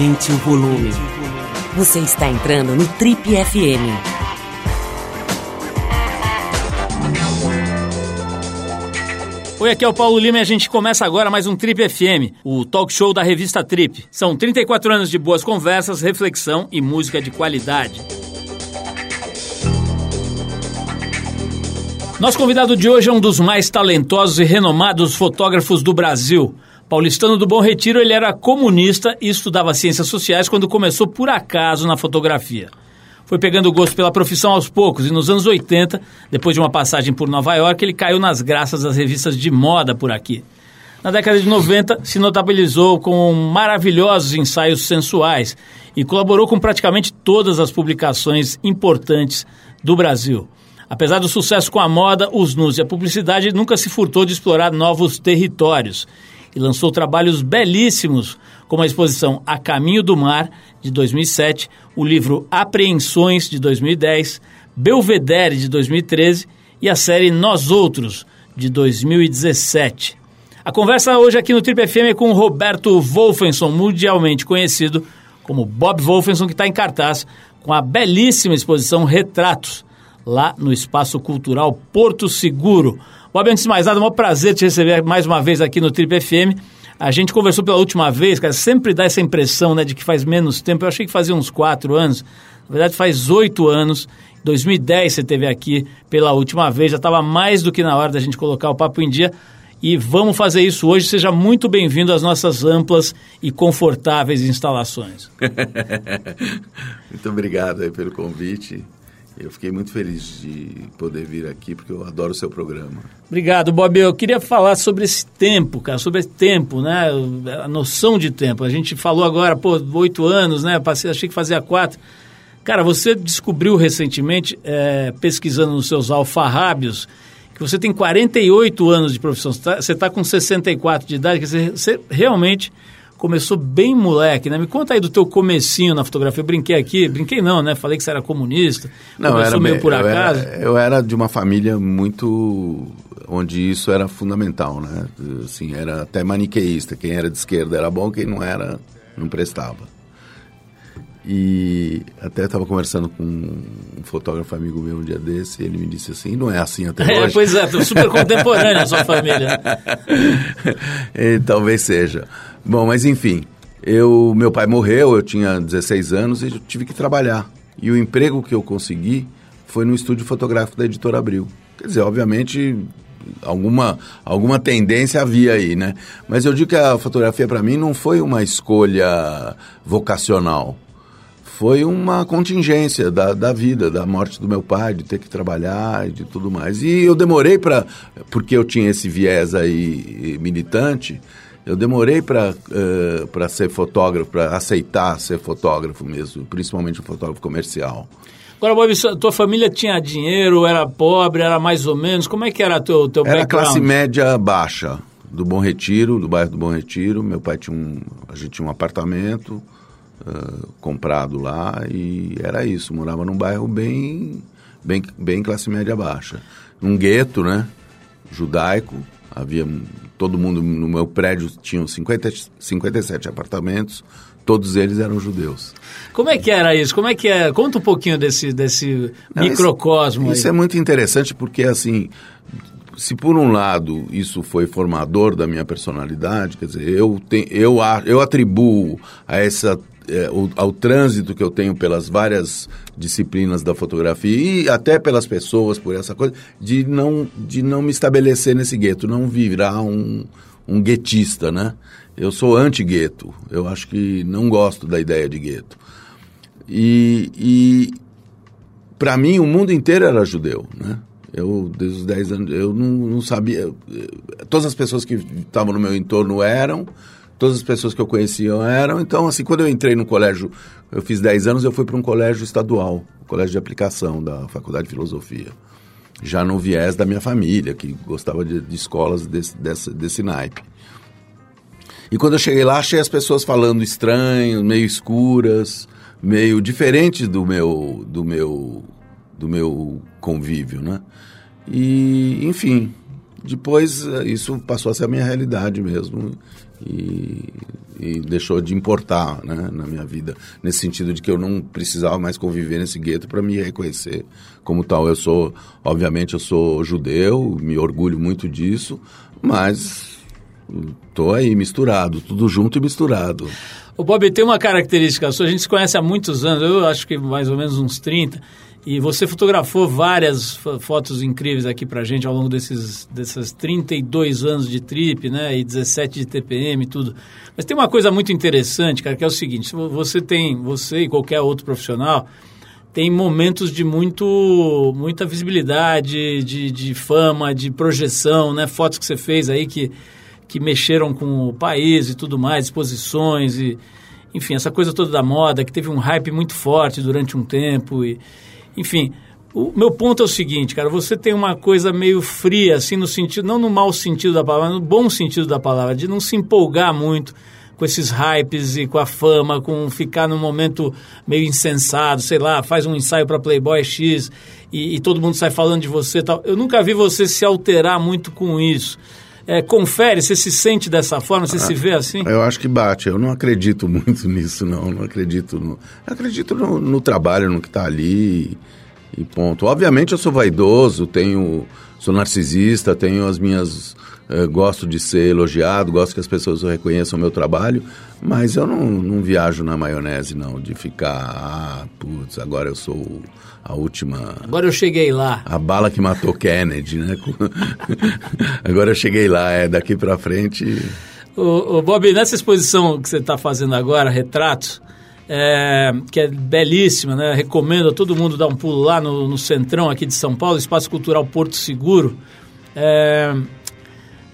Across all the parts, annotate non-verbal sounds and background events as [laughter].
Aumente o volume. Você está entrando no Trip FM. Oi, aqui é o Paulo Lima e a gente começa agora mais um Trip FM, o talk show da revista Trip. São 34 anos de boas conversas, reflexão e música de qualidade. Nosso convidado de hoje é um dos mais talentosos e renomados fotógrafos do Brasil. Paulistano do Bom Retiro, ele era comunista e estudava ciências sociais quando começou por acaso na fotografia. Foi pegando gosto pela profissão aos poucos e nos anos 80, depois de uma passagem por Nova York, ele caiu nas graças das revistas de moda por aqui. Na década de 90, se notabilizou com maravilhosos ensaios sensuais e colaborou com praticamente todas as publicações importantes do Brasil. Apesar do sucesso com a moda, os nus e a publicidade, nunca se furtou de explorar novos territórios e lançou trabalhos belíssimos, como a exposição A Caminho do Mar, de 2007, o livro Apreensões, de 2010, Belvedere, de 2013 e a série Nós Outros, de 2017. A conversa hoje aqui no Trip FM é com Roberto Wolfenson, mundialmente conhecido como Bob Wolfenson, que está em cartaz com a belíssima exposição Retratos, lá no Espaço Cultural Porto Seguro. Bob, antes de mais nada, é um prazer te receber mais uma vez aqui no Trip FM. A gente conversou pela última vez, cara, sempre dá essa impressão, né, de que faz menos tempo. Eu achei que fazia uns quatro anos. Na verdade, faz oito anos. Em 2010 você esteve aqui pela última vez. Já estava mais do que na hora da gente colocar o papo em dia. E vamos fazer isso hoje. Seja muito bem-vindo às nossas amplas e confortáveis instalações. [laughs] muito obrigado pelo convite. Eu fiquei muito feliz de poder vir aqui, porque eu adoro o seu programa. Obrigado, Bob. Eu queria falar sobre esse tempo, cara, sobre esse tempo, né? A noção de tempo. A gente falou agora, pô, oito anos, né? Passei, achei que fazia quatro. Cara, você descobriu recentemente, é, pesquisando nos seus alfarrábios, que você tem 48 anos de profissão. Você está tá com 64 de idade, quer dizer, você realmente começou bem moleque, né? Me conta aí do teu comecinho na fotografia. Eu brinquei aqui, brinquei não, né? Falei que você era comunista. Não, começou era meio por eu acaso. Era, eu era de uma família muito onde isso era fundamental, né? Assim, era até maniqueísta. Quem era de esquerda era bom, quem não era não prestava. E até estava conversando com um fotógrafo amigo meu um dia desse, e ele me disse assim, não é assim até [laughs] é, hoje. Pois é, super contemporânea a sua [laughs] família. e, talvez seja. Bom, mas enfim, eu, meu pai morreu, eu tinha 16 anos e eu tive que trabalhar. E o emprego que eu consegui foi no estúdio fotográfico da Editora Abril. Quer dizer, obviamente, alguma, alguma tendência havia aí, né? Mas eu digo que a fotografia para mim não foi uma escolha vocacional foi uma contingência da, da vida, da morte do meu pai, de ter que trabalhar e de tudo mais. E eu demorei para, porque eu tinha esse viés aí militante, eu demorei para uh, para ser fotógrafo, para aceitar ser fotógrafo mesmo, principalmente um fotógrafo comercial. Agora, Bob, tua família tinha dinheiro, era pobre, era mais ou menos? Como é que era teu, teu era background? Era classe média baixa, do Bom Retiro, do bairro do Bom Retiro. Meu pai tinha um, a gente tinha um apartamento, uh, comprado lá e era isso. Morava num bairro bem, bem, bem classe média baixa. Um gueto, né? Judaico. Havia todo mundo no meu prédio tinham 50, 57 apartamentos. Todos eles eram judeus. Como é que era isso? Como é que é? Conta um pouquinho desse, desse Não, microcosmo. Isso, isso é muito interessante porque assim se por um lado isso foi formador da minha personalidade, quer dizer, eu, te, eu, eu atribuo a essa é, o, ao trânsito que eu tenho pelas várias disciplinas da fotografia e até pelas pessoas, por essa coisa, de não, de não me estabelecer nesse gueto, não virar um, um guetista, né? Eu sou anti-gueto, eu acho que não gosto da ideia de gueto. E, e para mim, o mundo inteiro era judeu, né? Eu, desde os 10 anos, eu não, não sabia. Todas as pessoas que estavam no meu entorno eram, todas as pessoas que eu conhecia eram. Então, assim, quando eu entrei no colégio, eu fiz 10 anos, eu fui para um colégio estadual, colégio de aplicação da Faculdade de Filosofia. Já no viés da minha família, que gostava de, de escolas desse, desse, desse naipe. E quando eu cheguei lá, achei as pessoas falando estranho, meio escuras, meio diferentes do meu, do meu, do meu convívio, né? E, enfim, depois eh, isso passou a ser a minha realidade mesmo e, e deixou de importar né, na minha vida, nesse sentido de que eu não precisava mais conviver nesse gueto para me reconhecer como tal. Eu sou, obviamente, eu sou judeu, me orgulho muito disso, mas estou aí misturado, tudo junto e misturado. O Bob tem uma característica sua, a gente se conhece há muitos anos, eu acho que mais ou menos uns 30, e você fotografou várias fotos incríveis aqui pra gente ao longo desses, desses 32 anos de trip, né? E 17 de TPM e tudo. Mas tem uma coisa muito interessante, cara, que é o seguinte: você tem, você e qualquer outro profissional, tem momentos de muito, muita visibilidade, de, de fama, de projeção, né? Fotos que você fez aí que, que mexeram com o país e tudo mais, exposições e. Enfim, essa coisa toda da moda, que teve um hype muito forte durante um tempo e enfim, o meu ponto é o seguinte, cara, você tem uma coisa meio fria, assim, no sentido, não no mau sentido da palavra, no bom sentido da palavra, de não se empolgar muito com esses hypes e com a fama, com ficar num momento meio insensado, sei lá, faz um ensaio para Playboy X e, e, todo mundo sai falando de você tal. Eu nunca vi você se alterar muito com isso. É, confere, você se sente dessa forma, você ah, se vê assim? Eu acho que bate. Eu não acredito [laughs] muito nisso, não. Não acredito no. acredito no, no trabalho, no que está ali e, e ponto. Obviamente eu sou vaidoso, tenho, sou narcisista, tenho as minhas Uh, gosto de ser elogiado, gosto que as pessoas reconheçam o meu trabalho, mas eu não, não viajo na maionese, não, de ficar, ah, putz, agora eu sou a última. Agora eu cheguei lá. A bala que matou Kennedy, né? [laughs] agora eu cheguei lá, é daqui para frente. O, o Bob, nessa exposição que você está fazendo agora, Retratos, é, que é belíssima, né? Recomendo a todo mundo dar um pulo lá no, no centrão aqui de São Paulo, Espaço Cultural Porto Seguro. É,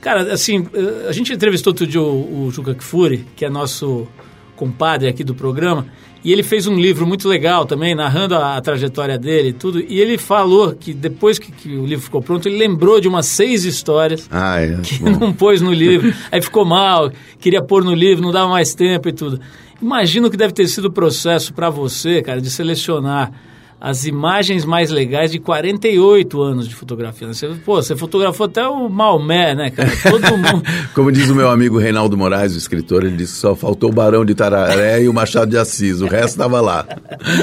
Cara, assim, a gente entrevistou outro dia o, o Juca Kfouri, que é nosso compadre aqui do programa, e ele fez um livro muito legal também, narrando a, a trajetória dele e tudo. E ele falou que depois que, que, o livro ficou pronto, ele lembrou de umas seis histórias ah, é, que bom. [laughs] não pôs no livro. Aí ficou mal, queria pôr no livro, não dava mais tempo e tudo. Imagino que deve ter sido o processo para você, cara, de selecionar as imagens mais legais de 48 anos de fotografia. Você, pô, você fotografou até o Maomé, né, cara? Todo [laughs] mundo. Como diz o meu amigo Reinaldo Moraes, o escritor, ele disse que só faltou o Barão de Tararé e o Machado de Assis, o resto estava lá.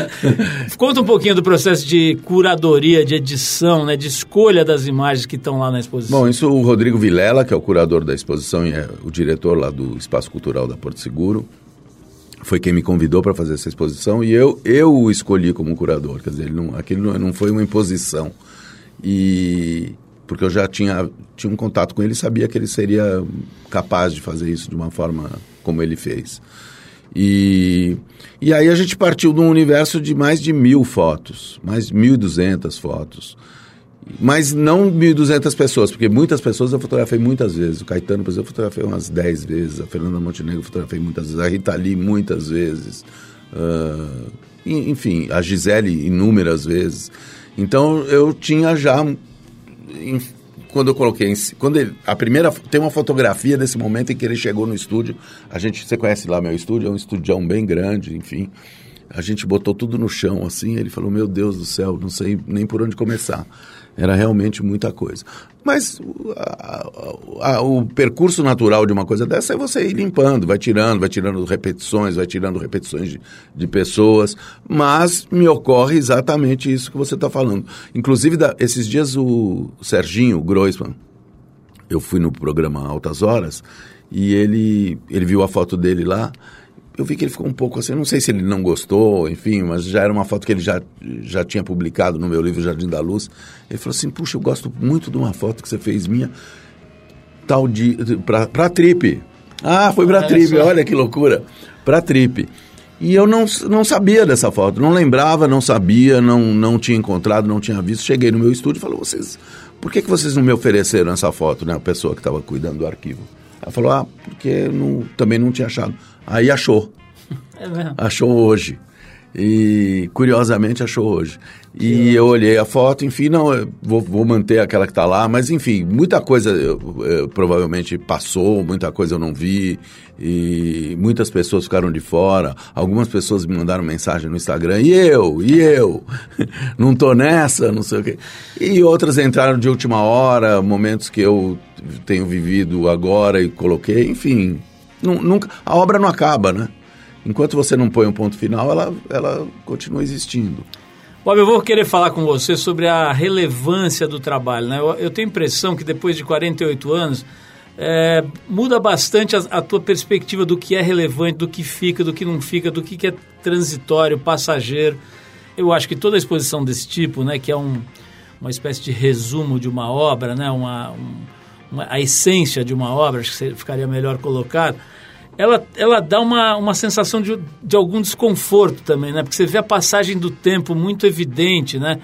[laughs] Conta um pouquinho do processo de curadoria, de edição, né, de escolha das imagens que estão lá na exposição. Bom, isso o Rodrigo Vilela, que é o curador da exposição e é o diretor lá do Espaço Cultural da Porto Seguro, foi quem me convidou para fazer essa exposição e eu, eu o escolhi como curador. Quer dizer, não, aquilo não, foi uma imposição. E porque eu já tinha, tinha um contato com ele e sabia que ele seria capaz de fazer isso de uma forma como ele fez. E, e aí a gente partiu de um universo de mais de mil fotos, mais de 1.200 fotos. Mas não 1.200 pessoas, porque muitas pessoas eu fotografei muitas vezes. O Caetano, por exemplo, eu fotografei umas 10 vezes. A Fernanda Montenegro eu fotografei muitas vezes. A Rita Lee muitas vezes. Uh, enfim, a Gisele inúmeras vezes. Então eu tinha já. Quando eu coloquei. Quando ele, a primeira. Tem uma fotografia desse momento em que ele chegou no estúdio. A gente. Você conhece lá meu estúdio? É um estúdio bem grande, enfim. A gente botou tudo no chão assim. Ele falou: Meu Deus do céu, não sei nem por onde começar. Era realmente muita coisa. Mas a, a, o percurso natural de uma coisa dessa é você ir limpando, vai tirando, vai tirando repetições, vai tirando repetições de, de pessoas. Mas me ocorre exatamente isso que você está falando. Inclusive, da, esses dias o Serginho Groisman, eu fui no programa Altas Horas, e ele, ele viu a foto dele lá eu vi que ele ficou um pouco assim, não sei se ele não gostou, enfim, mas já era uma foto que ele já, já tinha publicado no meu livro Jardim da Luz. Ele falou assim: Puxa, eu gosto muito de uma foto que você fez minha, tal de. pra, pra Trip. Ah, foi pra Trip, olha que loucura. Pra Trip. E eu não, não sabia dessa foto, não lembrava, não sabia, não, não tinha encontrado, não tinha visto. Cheguei no meu estúdio e falei: Vocês, por que, que vocês não me ofereceram essa foto, né? A pessoa que estava cuidando do arquivo. Ela falou: Ah, porque não, também não tinha achado. Aí achou. [laughs] É mesmo? Achou hoje. e curiosamente achou hoje. E eu olhei a foto, enfim, não, vou, vou, manter aquela que está lá, mas enfim, muita coisa eu, eu, provavelmente passou, muita coisa eu não vi, e muitas pessoas ficaram de fora. Algumas pessoas me mandaram mensagem no Instagram, e eu, e eu, [laughs] não tô nessa, não sei o quê. E outras entraram de última hora, momentos que eu tenho vivido agora e coloquei, enfim, nunca, a obra não acaba, né? Enquanto você não põe um ponto final, ela, ela continua existindo. Bob, eu vou querer falar com você sobre a relevância do trabalho. Né? Eu, eu tenho a impressão que depois de 48 anos, é, muda bastante a, a, tua perspectiva do que é relevante, do que fica, do que não fica, do que, que é transitório, passageiro. Eu acho que toda exposição desse tipo, né, que é um, uma espécie de resumo de uma obra, né, uma, um, uma, a essência de uma obra, acho que ficaria melhor colocado, ela, ela dá uma, uma sensação de, de algum desconforto também, né? Porque você vê a passagem do tempo muito evidente, né?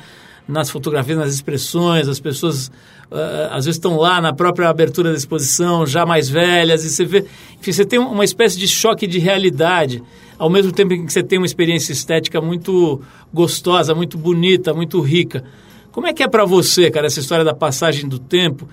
Nas fotografias, nas expressões, as pessoas uh, às vezes estão lá na própria abertura da exposição, já mais velhas, e você vê... Enfim, você tem uma espécie de choque de realidade, ao mesmo tempo em que você tem uma experiência estética muito gostosa, muito bonita, muito rica. Como é que é para você, cara, essa história da passagem do tempo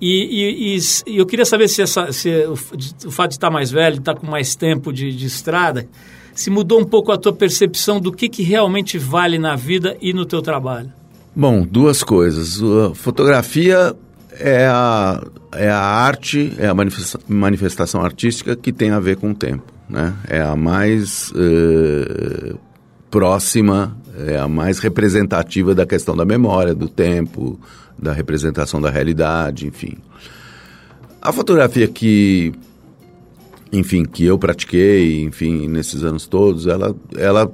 e, e, e, eu queria saber se, essa, se o, o, fato de estar mais velho, de estar com mais tempo de, de, estrada, se mudou um pouco a tua percepção do que, que realmente vale na vida e no teu trabalho. Bom, duas coisas. A fotografia é a, é a arte, é a manifestação artística que tem a ver com o tempo. Né? É a mais uh, próxima, é a mais representativa da questão da memória, do tempo, da representação da realidade, enfim. A fotografia que, enfim, que eu pratiquei, enfim, nesses anos todos, ela, ela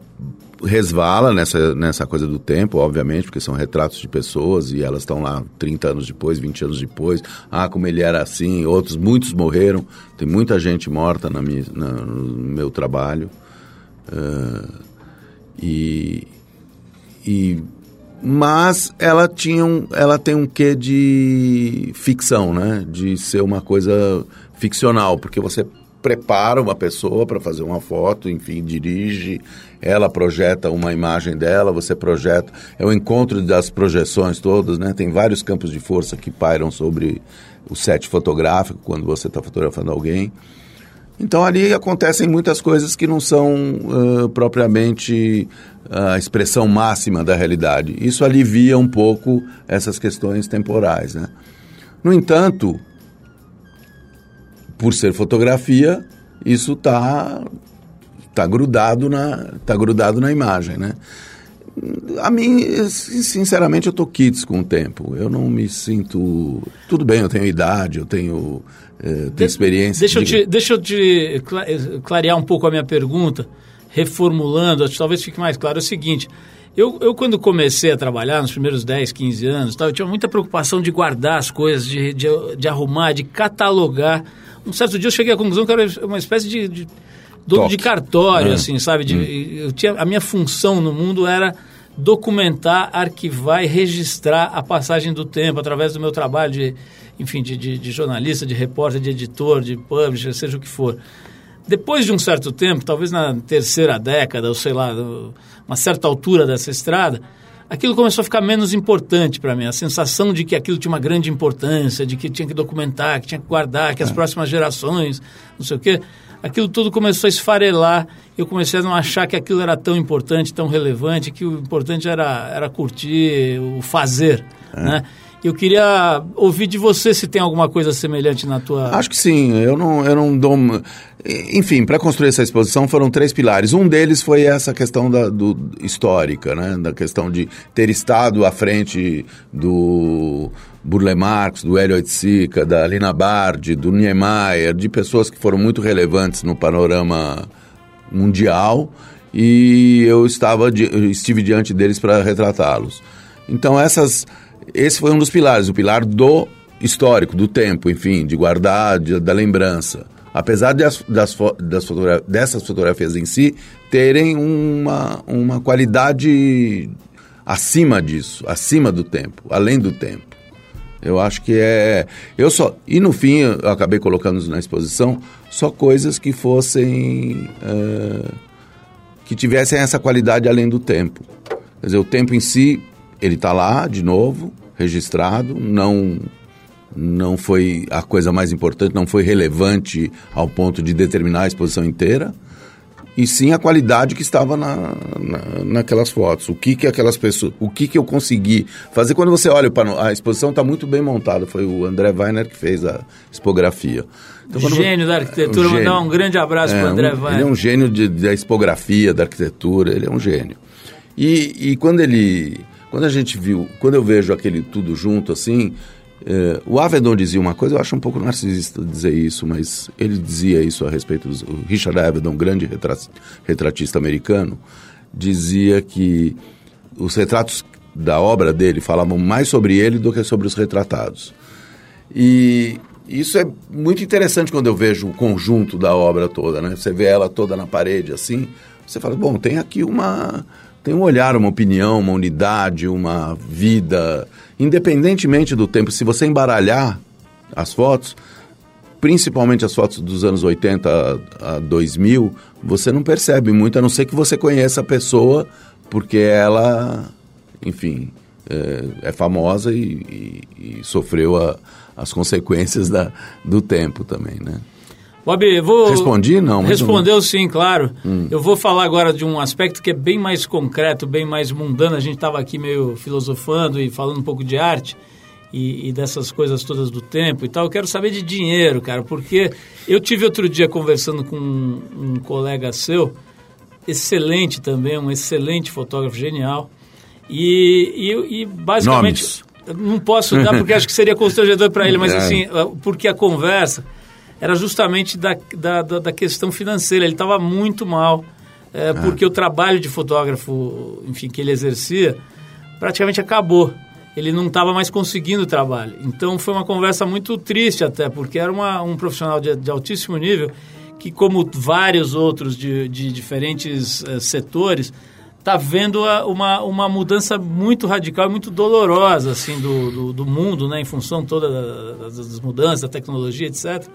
resvala nessa, nessa coisa do tempo, obviamente, porque são retratos de pessoas e elas estão lá 30 anos depois, 20 anos depois. Ah, como ele era assim, outros, muitos morreram. Tem muita gente morta na minha, na, no meu trabalho. Uh, e, e mas ela tinha um, ela tem um quê de ficção, né? De ser uma coisa ficcional, porque você prepara uma pessoa para fazer uma foto, enfim, dirige, ela projeta uma imagem dela, você projeta, é o encontro das projeções todas, né? Tem vários campos de força que pairam sobre o set fotográfico quando você está fotografando alguém. Então ali acontecem muitas coisas que não são uh, propriamente a expressão máxima da realidade. Isso alivia um pouco essas questões temporais. Né? No entanto, por ser fotografia, isso está tá grudado, na, tá grudado na imagem. Né? A mim, sinceramente, eu tô kids com o tempo. Eu não me sinto. Tudo bem, eu tenho idade, eu tenho, eh, tenho experiência. Deixa, de... eu te, deixa eu te clarear um pouco a minha pergunta, reformulando, talvez fique mais claro. É o seguinte: eu, eu, quando comecei a trabalhar, nos primeiros 10, 15 anos, tal, eu tinha muita preocupação de guardar as coisas, de, de, de, arrumar, de catalogar. Um certo dia eu cheguei à conclusão que era uma espécie de, de dono de cartório, é. assim, sabe? De, hum. eu tinha, a minha função no mundo era documentar, arquivar e registrar a passagem do tempo através do meu trabalho de, enfim, de, de, de jornalista, de repórter, de editor, de publisher, seja o que for. Depois de um certo tempo, talvez na terceira década, ou sei lá, uma certa altura dessa estrada, aquilo começou a ficar menos importante para mim. A sensação de que aquilo tinha uma grande importância, de que tinha que documentar, que tinha que guardar, que as é. próximas gerações, não sei o quê aquilo tudo começou a esfarelar. Eu comecei a não achar que aquilo era tão importante, tão relevante, que o importante era, era curtir, o fazer, é. né? Eu queria ouvir de você se tem alguma coisa semelhante na tua. Acho que sim. Eu não, eu não dou. Enfim, para construir essa exposição foram três pilares. Um deles foi essa questão da, do, histórica, né? Da questão de ter estado à frente do Burle Marx, do Hélio Oiticica, da Lina Bardi, do Niemeyer, de pessoas que foram muito relevantes no panorama mundial e eu estava eu estive diante deles para retratá-los. Então essas esse foi um dos pilares, o pilar do histórico, do tempo, enfim, de guardar, de, da lembrança. Apesar de as, das, das fotogra dessas fotografias em si terem uma, uma qualidade acima disso, acima do tempo, além do tempo. Eu acho que é. Eu só. E no fim, eu acabei colocando na exposição só coisas que fossem. Uh, que tivessem essa qualidade além do tempo. Quer dizer, o tempo em si, ele está lá, de novo, registrado, não não foi a coisa mais importante, não foi relevante ao ponto de determinar a exposição inteira, e sim a qualidade que estava na, na, naquelas fotos. O que que aquelas pessoas, o que que eu consegui fazer quando você olha para a exposição está muito bem montada. Foi o André Weiner que fez a expografia. Então, gênio da arquitetura, um mandar um grande abraço é, para o André um, Weiner. Ele é um gênio de, da expografia, da arquitetura, ele é um gênio. E, e quando ele, quando a gente viu, quando eu vejo aquele tudo junto assim, é, o Avedon dizia uma coisa, eu acho um pouco narcisista dizer isso, mas ele dizia isso a respeito do Richard Avedon, grande retratista americano, dizia que os retratos da obra dele falavam mais sobre ele do que sobre os retratados. E isso é muito interessante quando eu vejo o conjunto da obra toda, né? Você vê ela toda na parede assim, você fala, bom, tem aqui uma tem um olhar, uma opinião, uma unidade, uma vida, independentemente do tempo. Se você embaralhar as fotos, principalmente as fotos dos anos 80 a 2000, você não percebe muito, a não ser que você conheça a pessoa, porque ela, enfim, é, é famosa e, e, e sofreu a, as consequências da, do tempo também, né? Bob, eu vou. Respondi, não? Respondeu sim, claro. Hum. Eu vou falar agora de um aspecto que é bem mais concreto, bem mais mundano. A gente estava aqui meio filosofando e falando um pouco de arte e, e, dessas coisas todas do tempo e tal. Eu quero saber de dinheiro, cara, porque eu tive outro dia conversando com um, um colega seu, excelente também, um excelente fotógrafo genial. E, e, e basicamente. Nomes. Não posso dar porque acho que seria constrangedor para ele, mas [laughs] é. assim, porque a conversa era justamente da, da, da questão financeira. Ele estava muito mal, é, ah. porque o trabalho de fotógrafo, enfim, que ele exercia, praticamente acabou. Ele não estava mais conseguindo o trabalho. Então foi uma conversa muito triste até, porque era uma, um profissional de, de altíssimo nível que, como vários outros de, de diferentes uh, setores, está vendo uma, uma mudança muito radical e muito dolorosa assim, do, do, do mundo, né, em função toda das, das mudanças, da tecnologia, etc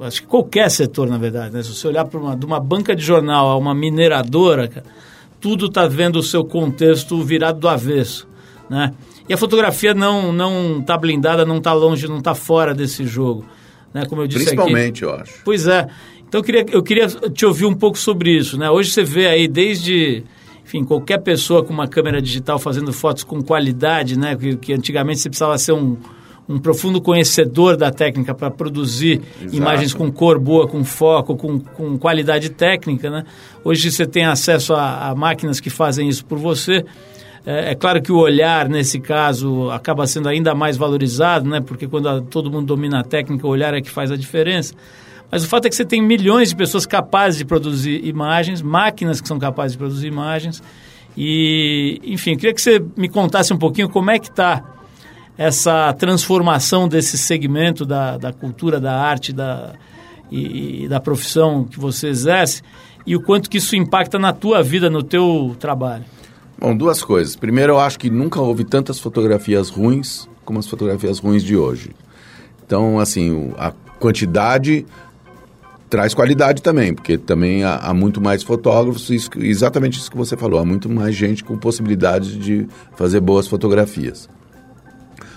acho que qualquer setor, na verdade, né? Se você olhar para uma, de uma banca de jornal a uma mineradora, cara, tudo está vendo o seu contexto virado do avesso, né? E a fotografia não não está blindada, não está longe, não está fora desse jogo, né? Como eu disse Principalmente, aqui. eu acho. Pois é. Então eu queria, eu queria te ouvir um pouco sobre isso, né? Hoje você vê aí desde enfim, qualquer pessoa com uma câmera digital fazendo fotos com qualidade, né? Que, que antigamente você precisava ser um, um profundo conhecedor da técnica para produzir Exato. imagens com cor boa, com foco, com, com qualidade técnica. Né? Hoje você tem acesso a, a máquinas que fazem isso por você. É, é, claro que o olhar, nesse caso, acaba sendo ainda mais valorizado, né? porque quando a, todo mundo domina a técnica, o olhar é que faz a diferença. Mas o fato é que você tem milhões de pessoas capazes de produzir imagens, máquinas que são capazes de produzir imagens. E, enfim, eu queria que você me contasse um pouquinho como é que está essa transformação desse segmento da, da cultura, da arte da, e, e da profissão que você exerce e o quanto que isso impacta na tua vida, no teu trabalho? Bom, duas coisas. Primeiro, eu acho que nunca houve tantas fotografias ruins como as fotografias ruins de hoje. Então, assim, a quantidade traz qualidade também, porque também há, há muito mais fotógrafos, isso, exatamente isso que você falou, há muito mais gente com possibilidade de fazer boas fotografias.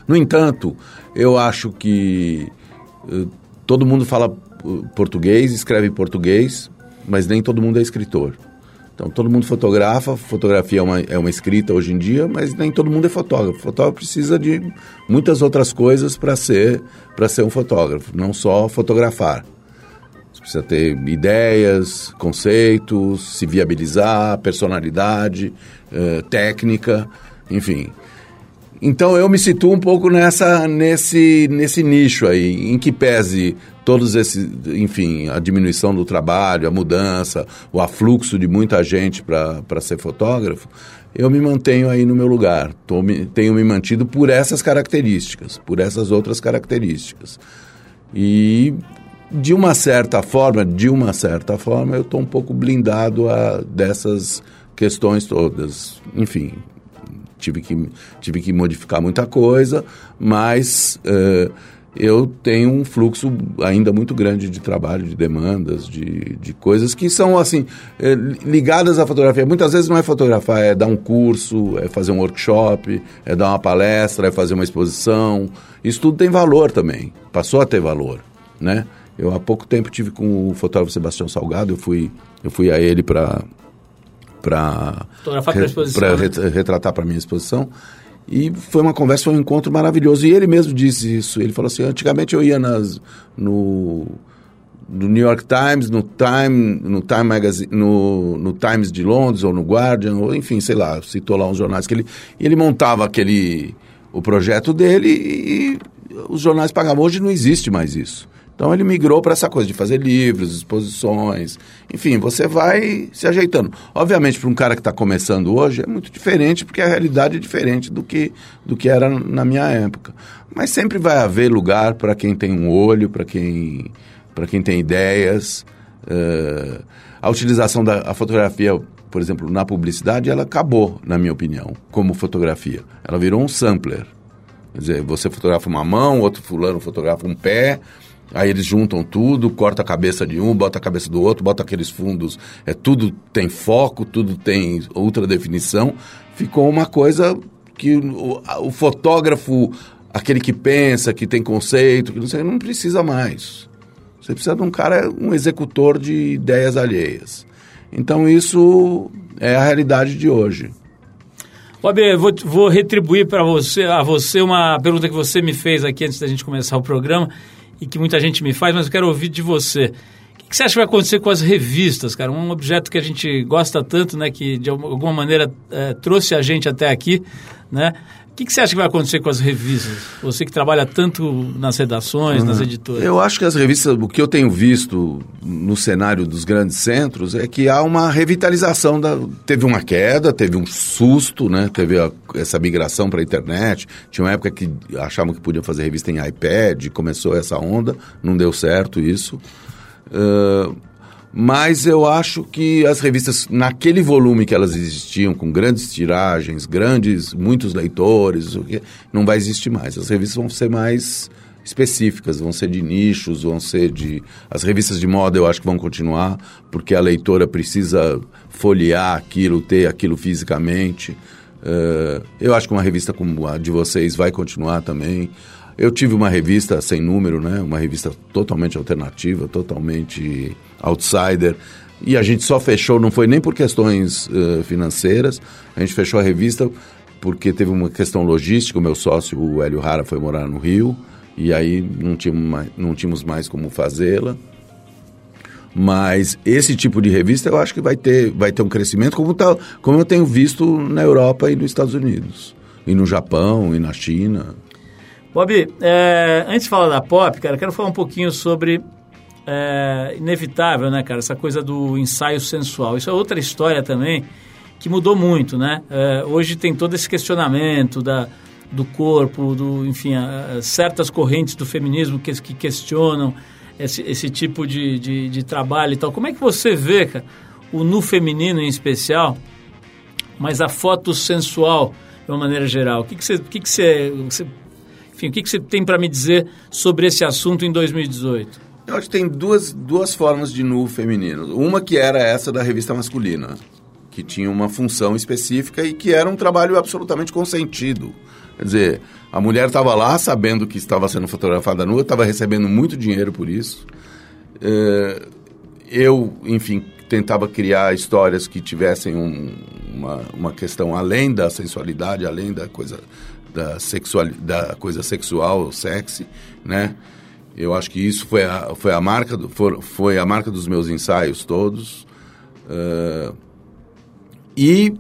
No entanto, eu acho que uh, todo mundo fala uh, português, escreve português, mas nem todo mundo é escritor. Então, todo mundo fotografa, fotografia é uma, é uma escrita hoje em dia, mas nem todo mundo é fotógrafo. O fotógrafo precisa de muitas outras coisas para ser, ser um fotógrafo, não só fotografar. Você precisa ter ideias, conceitos, se viabilizar, personalidade, uh, técnica, enfim. Então eu me situo um pouco nessa, nesse, nesse nicho aí, em que pese todos esses, enfim, a diminuição do trabalho, a mudança, o afluxo de muita gente para ser fotógrafo, eu me mantenho aí no meu lugar. Tô, me, tenho me mantido por essas características, por essas outras características. E de uma certa forma, de uma certa forma, eu estou um pouco blindado a dessas questões todas. Enfim, tive que, tive que modificar muita coisa, mas uh, eu tenho um fluxo ainda muito grande de trabalho, de demandas, de, de coisas que são assim eh, ligadas à fotografia. Muitas vezes não é fotografar, é dar um curso, é fazer um workshop, é dar uma palestra, é fazer uma exposição. Isso tudo tem valor também. Passou a ter valor, né? Eu há pouco tempo tive com o fotógrafo Sebastião Salgado, eu fui eu fui a ele para para re, retratar para minha exposição e foi uma conversa, foi um encontro maravilhoso. E ele mesmo disse isso. Ele falou assim: antigamente eu ia nas, no, no New York Times, no Time, no Time Magazine, no, no, Times de Londres ou no Guardian, ou enfim, sei lá, citou lá uns jornais que ele, ele montava aquele o projeto dele e, e os jornais pagavam. Hoje não existe mais isso. Então ele migrou para essa coisa de fazer livros, exposições, enfim, você vai se ajeitando. Obviamente, para um cara que está começando hoje, é muito diferente, porque a realidade é diferente do que, do que era na minha época. Mas sempre vai haver lugar para quem tem um olho, para quem, quem tem ideias. Uh, a utilização da a fotografia, por exemplo, na publicidade, ela acabou, na minha opinião, como fotografia. Ela virou um sampler. Quer dizer, você fotografa uma mão, outro fulano fotografa um pé, Aí eles juntam tudo, corta a cabeça de um, bota a cabeça do outro, bota aqueles fundos. É tudo tem foco, tudo tem ultra definição. Ficou uma coisa que o, o fotógrafo, aquele que pensa, que tem conceito, que não sei, não precisa mais. Você precisa de um cara, um executor de ideias alheias. Então isso é a realidade de hoje. Bob, vou, vou retribuir para você, a você uma pergunta que você me fez aqui antes da gente começar o programa e que muita gente me faz, mas eu quero ouvir de você. O que você acha que vai acontecer com as revistas, cara? Um objeto que a gente gosta tanto, né? Que de alguma maneira é, trouxe a gente até aqui, né? O que, que você acha que vai acontecer com as revistas? Você que trabalha tanto nas redações, uhum. nas editoras. Eu acho que as revistas, o que eu tenho visto no cenário dos grandes centros é que há uma revitalização. Da, teve uma queda, teve um susto, né? Teve a, essa migração para a internet. Tinha uma época que achavam que podiam fazer revista em iPad, começou essa onda, não deu certo isso. Uh, mas eu acho que as revistas, naquele volume que elas existiam, com grandes tiragens, grandes, muitos leitores, não vai existir mais. As revistas vão ser mais específicas, vão ser de nichos, vão ser de. As revistas de moda eu acho que vão continuar, porque a leitora precisa folhear aquilo, ter aquilo fisicamente. Uh, eu acho que uma revista como a de vocês vai continuar também. Eu tive uma revista sem número, né? Uma revista totalmente alternativa, totalmente outsider. E a gente só fechou, não foi nem por questões uh, financeiras, a gente fechou a revista porque teve uma questão logística. O meu sócio, o Hélio Rara, foi morar no Rio e aí não tínhamos mais, não tínhamos mais como fazê-la. Mas esse tipo de revista eu acho que vai ter, vai ter um crescimento, como, tá, como eu tenho visto na Europa e nos Estados Unidos, e no Japão e na China. Bob, é, antes de falar da pop, cara, quero falar um pouquinho sobre é, inevitável, né, cara, essa coisa do ensaio sensual. Isso é outra história também que mudou muito, né? É, hoje tem todo esse questionamento da, do corpo, do, enfim, a, a, certas correntes do feminismo que, que questionam esse, esse tipo de, de, de, trabalho e tal. Como é que você vê, cara, o nu feminino em especial, mas a foto sensual de uma maneira geral? O que, que, você, que, que você, você enfim, o que, que você tem para me dizer sobre esse assunto em 2018? Eu acho que tem duas, duas formas de nu feminino. Uma que era essa da revista masculina, que tinha uma função específica e que era um trabalho absolutamente consentido. Quer dizer, a mulher estava lá sabendo que estava sendo fotografada nua, estava recebendo muito dinheiro por isso. É, eu, enfim, tentava criar histórias que tivessem um, uma, uma questão além da sensualidade, além da coisa da, sexual, da coisa sexual, sexy, né? Eu acho que isso foi a, foi a, marca, do, foi, foi a marca dos meus ensaios todos. Uh, e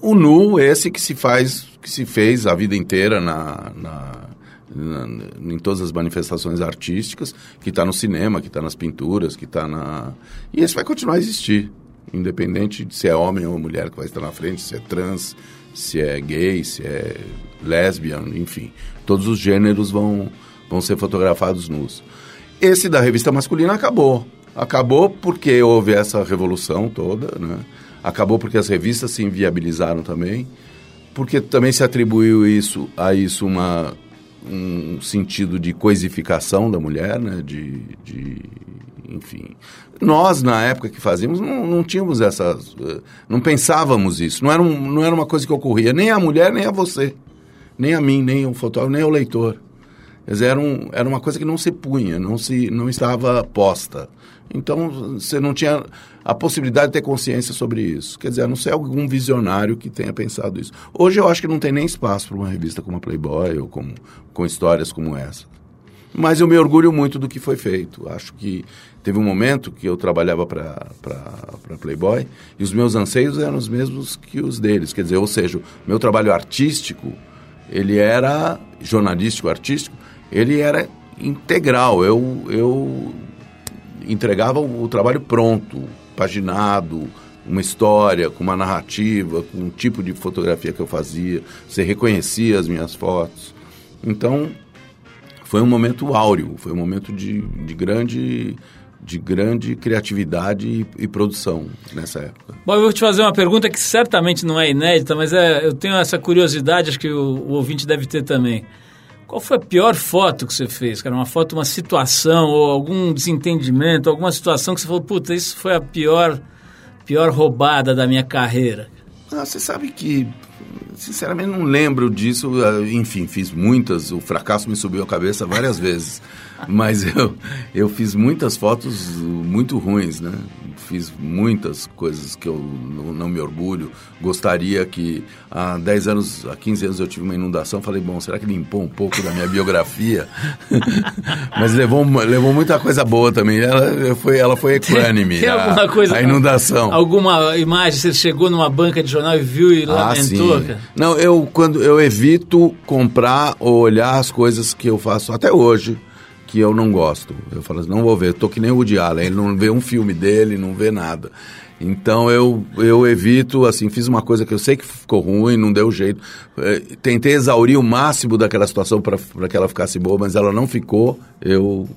o nu, esse que se faz, que se fez a vida inteira na, na, na em todas as manifestações artísticas, que está no cinema, que está nas pinturas, que está na... E esse vai continuar a existir, independente de se é homem ou mulher que vai estar na frente, se é trans, se é gay, se é lésbica, enfim. Todos os gêneros vão, vão ser fotografados nus. Esse da revista masculina acabou. Acabou porque houve essa revolução toda, né? Acabou porque as revistas se inviabilizaram também, porque também se atribuiu isso a isso uma um sentido de coisificação da mulher, né? De, de enfim. Nós, na época que fazíamos, não, não tínhamos essas. eh, Não pensávamos isso. Não era, um, não era uma coisa que ocorria nem a mulher, nem a você. Nem a mim, nem o fotógrafo, nem o leitor. Dizer, era, um, era uma coisa que não se punha, não, se, não estava posta. Então, você não tinha a possibilidade de ter consciência sobre isso. Quer dizer, a não ser algum visionário que tenha pensado isso. Hoje eu acho que não tem nem espaço para uma revista como a Playboy ou como, com histórias como essa. Mas eu me orgulho muito do que foi feito. Acho que teve um momento que eu trabalhava para Playboy e os meus anseios eram os mesmos que os deles. Quer dizer, ou seja, meu trabalho artístico, ele era jornalístico, artístico, ele era integral. Eu, eu entregava o, trabalho pronto, paginado, uma história, com uma narrativa, com um tipo de fotografia que eu fazia. Você reconhecia as minhas fotos. Então, foi um momento áureo, foi um momento de, de grande de grande criatividade e, e, produção nessa época. Bom, eu vou te fazer uma pergunta que certamente não é inédita, mas é, eu tenho essa curiosidade, acho que o, o ouvinte deve ter também. Qual foi a pior foto que você fez? Cara, uma foto, uma situação ou algum desentendimento, alguma situação que você falou, puta, isso foi a pior, pior roubada da minha carreira. Ah, você sabe que, sinceramente, não lembro disso. Ah, Enfim, fiz muitas. O fracasso me subiu a cabeça várias [laughs] vezes. Mas eu, eu fiz muitas fotos muito ruins, né? Fiz muitas coisas que eu não, não, me orgulho. Gostaria que há 10 anos, há 15 anos eu tive uma inundação. Falei, bom, será que limpou um pouco da minha biografia? [laughs] Mas levou, levou muita coisa boa também. Ela foi, ela foi equânime, Tem alguma a, coisa, a inundação. Alguma imagem, você chegou numa banca de jornal e viu e lamentou? Ah, sim. Não, eu, quando, eu evito comprar ou olhar as coisas que eu faço até hoje que eu não gosto. Eu falo assim, não vou ver. Eu tô que nem o Woody Allen, ele não vê um filme dele, não vê nada. Então eu, eu evito, assim, fiz uma coisa que eu sei que ficou ruim, não deu jeito. É, tentei exaurir o máximo daquela situação para que ela ficasse boa, mas ela não ficou, eu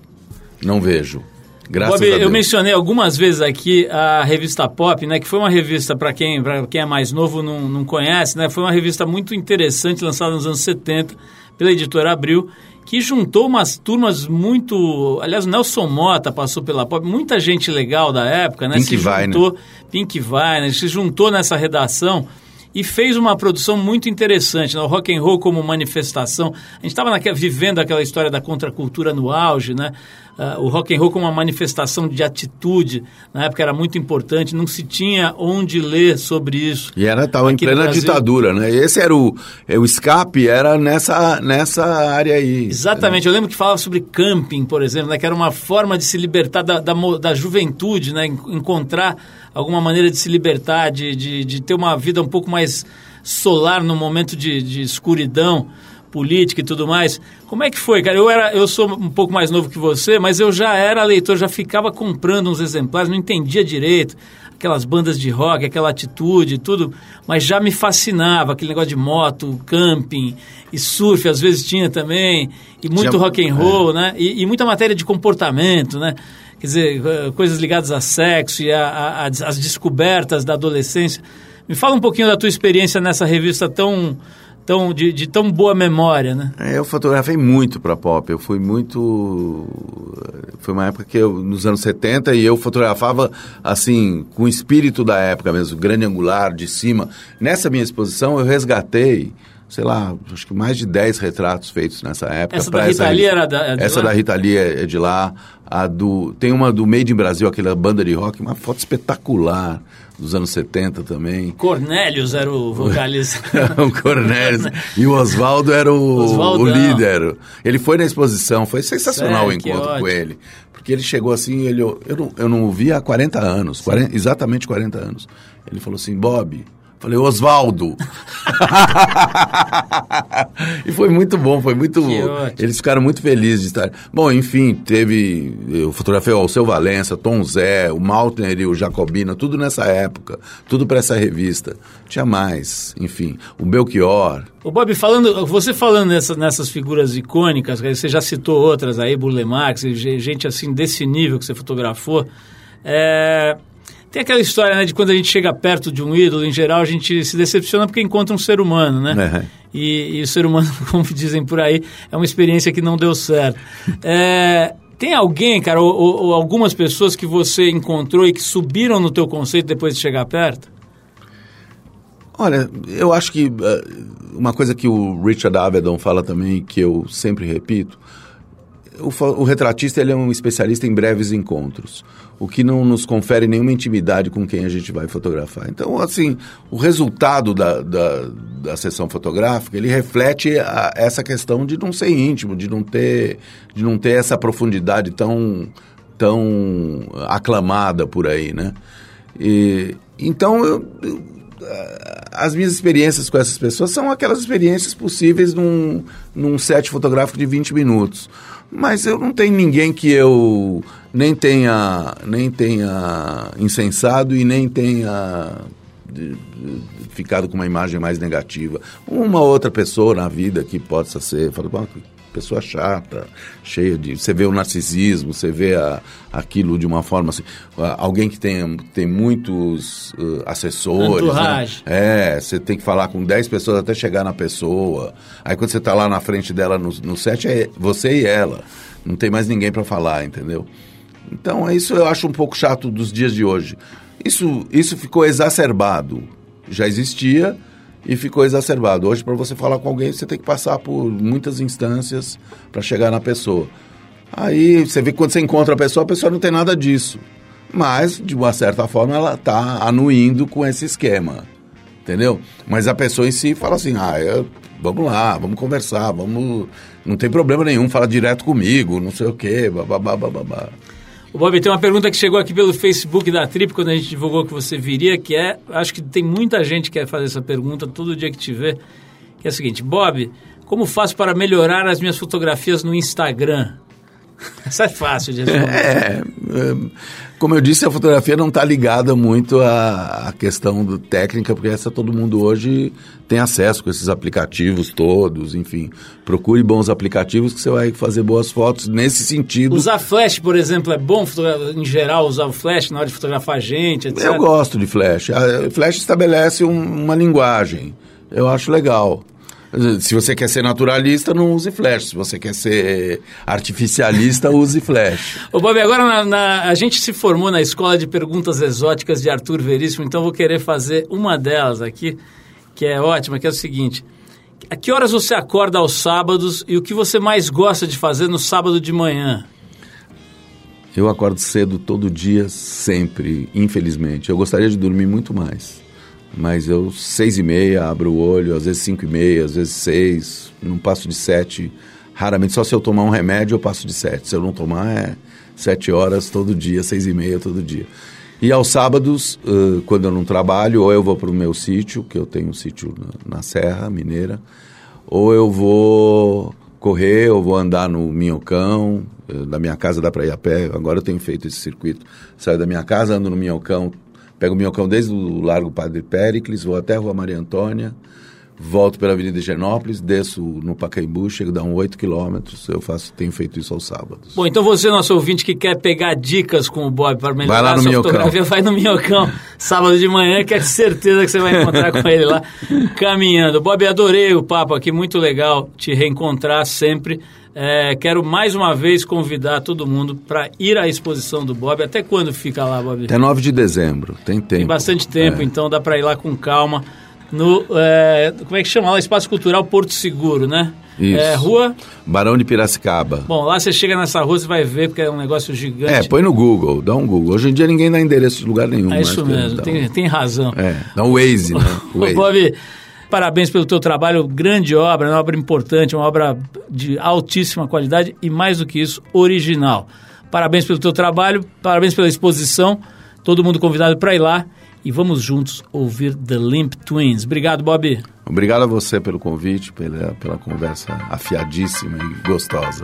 não vejo. Graças Bob, a Deus. eu mencionei algumas vezes aqui a revista Pop, né, que foi uma revista, para quem, quem é mais novo não, não conhece, né, foi uma revista muito interessante, lançada nos anos 70 pela editora Abril, que juntou umas turmas muito. Aliás, o Nelson Mota passou pela Pop, muita gente legal da época, né? Pink se vai, juntou, né? Pink vai, né? Se juntou nessa redação e fez uma produção muito interessante, né? o rock and roll como manifestação. A gente estava vivendo aquela história da contracultura no auge, né? Uh, o rock and roll como uma manifestação de atitude, na época era muito importante, não se tinha onde ler sobre isso. E era tal em plena ditadura, né? Esse era o, o escape, era nessa, nessa área aí. Exatamente, né? eu lembro que falava sobre camping, por exemplo, né? que era uma forma de se libertar da, da, da juventude, né? encontrar alguma maneira de se libertar, de, de, de ter uma vida um pouco mais solar no momento de, de escuridão política e tudo mais. Como é que foi, cara? Eu, era, eu sou um pouco mais novo que você, mas eu já era leitor, já ficava comprando uns exemplares, não entendia direito aquelas bandas de rock, aquela atitude, tudo, mas já me fascinava aquele negócio de moto, camping e surf, às vezes tinha também, e muito já, rock and roll, é. né? E, e, muita matéria de comportamento, né? Quer dizer, coisas ligadas a sexo e as descobertas da adolescência. Me fala um pouquinho da tua experiência nessa revista tão tão, de, de, tão boa memória, né? É, eu fotografei muito para pop. Eu fui muito. Foi uma época que eu, nos anos 70, e eu fotografava assim, com o espírito da época mesmo, grande angular, de cima. Nessa minha exposição, eu resgatei. Sei lá, acho que mais de 10 retratos feitos nessa época. Essa da Rita Lee era da, é Essa lá? da Rita Lee é de lá. A do, tem uma do Made in Brasil, aquela banda de rock, uma foto espetacular dos anos 70 também. Cornélios era o vocalista. [laughs] o Cornélios. e o Oswaldo era o, o, líder. Ele foi na exposição, foi sensacional Sério, o encontro com ele. Porque ele chegou assim, ele, eu, não, eu não o vi há 40 anos, 40, exatamente 40 anos. Ele falou assim, Bob, Falei, Oswaldo. [laughs] e foi muito bom, foi muito. Eles ficaram muito felizes de estar. Bom, enfim, teve. Eu fotografei o Seu Valença, Tom Zé, o Maltner e o Jacobina, tudo nessa época, tudo para essa revista. Tinha mais, enfim, o Belchior. O Bob, falando, você falando nessa, nessas figuras icônicas, você já citou outras aí, Burle Marx, gente assim desse nível que você fotografou. É, Tem aquela história, né, de quando a gente chega perto de um ídolo, em geral, a gente se decepciona porque encontra um ser humano, né? É. E, e o ser humano, [laughs] como dizem por aí, é uma experiência que não deu certo. [laughs] É, tem alguém, cara, ou, ou, algumas pessoas que você encontrou e que subiram no teu conceito depois de chegar perto? Olha, eu acho que uh, uma coisa que o Richard Avedon fala também, que eu sempre repito, o, o, retratista ele é um especialista em breves encontros, o que não nos confere nenhuma intimidade com quem a gente vai fotografar. Então, assim, o resultado da, da, da sessão fotográfica, ele reflete a, essa questão de não ser íntimo, de não ter, de não ter essa profundidade tão, tão aclamada por aí, né? E, então, eu, eu, as minhas experiências com essas pessoas são aquelas experiências possíveis num, num set fotográfico de 20 minutos. Mas eu não tenho ninguém que eu nem tenha, nem tenha insensado e nem tenha ficado com uma imagem mais negativa. Uma outra pessoa na vida que possa ser, fala, pessoa chata, cheia de. Você vê o narcisismo, você vê a, aquilo de uma forma assim. Alguém que tem, tem muitos uh, assessores. Né? É, você tem que falar com 10 pessoas até chegar na pessoa. Aí quando você está lá na frente dela no, no set, é você e ela. Não tem mais ninguém para falar, entendeu? Então, isso eu acho um pouco chato dos dias de hoje. Isso, isso ficou exacerbado. Já existia, e ficou exacerbado. Hoje, para você falar com alguém, você tem que passar por muitas instâncias para chegar na pessoa. Aí você vê que quando você encontra a pessoa, a pessoa não tem nada disso. Mas, de uma certa forma, ela está anuindo com esse esquema. Entendeu? Mas a pessoa em si fala assim: ah, eu, vamos lá, vamos conversar, vamos. Não tem problema nenhum, fala direto comigo, não sei o quê, babá, babá. O Bob, tem uma pergunta que chegou aqui pelo Facebook da Trip, quando a gente divulgou que você viria, que é, acho que tem muita gente que quer fazer essa pergunta todo dia que te vê, que é a seguinte, Bob, como faço para melhorar as minhas fotografias no Instagram? [laughs] Essa é fácil de responder. É, é, como eu disse, a fotografia não está ligada muito à, à, questão do técnica, porque essa todo mundo hoje tem acesso com esses aplicativos todos, enfim. Procure bons aplicativos que você vai fazer boas fotos nesse sentido. Usar flash, por exemplo, é bom em geral usar o flash na hora de fotografar gente, etc. Eu gosto de flash. A flash estabelece um, uma linguagem. Eu acho legal. Se você quer ser naturalista, não use flash. Se você quer ser artificialista, [laughs] use flash. Ô, Bob, agora na, na, a gente se formou na Escola de Perguntas Exóticas de Arthur Veríssimo, então vou querer fazer uma delas aqui, que é ótima, que é o seguinte. A que horas você acorda aos sábados e o que você mais gosta de fazer no sábado de manhã? Eu acordo cedo todo dia, sempre, infelizmente. Eu gostaria de dormir muito mais. Mas eu, seis e meia, abro o olho, às vezes cinco e meia, às vezes seis, não passo de sete. Raramente, só se eu tomar um remédio, eu passo de sete. Se eu não tomar, é sete horas todo dia, seis e meia todo dia. E aos sábados, uh, quando eu não trabalho, ou eu vou para o meu sítio, que eu tenho um sítio na, na Serra Mineira, ou eu vou correr, ou vou andar no Minhocão, da minha casa dá para ir a pé, agora eu tenho feito esse circuito. Saio da minha casa, ando no Minhocão, Pego o Minhocão desde o Largo Padre Péricles, vou até a Rua Maria Antônia, volto pela Avenida Higienópolis, desço no Pacaembu, chego a dar uns 8 quilômetros. Eu faço, tenho feito isso aos sábados. Bom, então você, nosso ouvinte, que quer pegar dicas com o Bob para melhorar vai lá no a sua Minhocão. fotografia, vai no Minhocão, sábado de manhã, que é certeza que você vai encontrar com ele lá [laughs] caminhando. Bob, adorei o papo aqui, muito legal te reencontrar sempre. É, quero mais uma vez convidar todo mundo para ir à exposição do Bob. Até quando fica lá, Bob? Até 9 de dezembro, tem tempo. Tem bastante tempo, É. então dá para ir lá com calma. No, é, como é que chama lá? Espaço Cultural Porto Seguro, né? Isso. É, rua. Barão de Piracicaba. Bom, lá você chega nessa rua, você vai ver, porque é um negócio gigante. É, põe no Google, dá um Google. Hoje em dia ninguém dá endereço de lugar nenhum. É isso mesmo, tem, um- tem razão. É, dá um Waze, né? [laughs] Waze. Bob, parabéns pelo teu trabalho, grande obra, uma obra importante, uma obra de altíssima qualidade e, mais do que isso, original. Parabéns pelo teu trabalho, parabéns pela exposição, todo mundo convidado para ir lá e vamos juntos ouvir The Limp Twins. Obrigado, Bob. Obrigado a você pelo convite, pela, pela conversa afiadíssima e gostosa.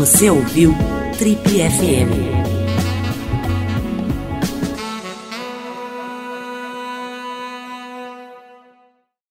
Você ouviu Trip FM.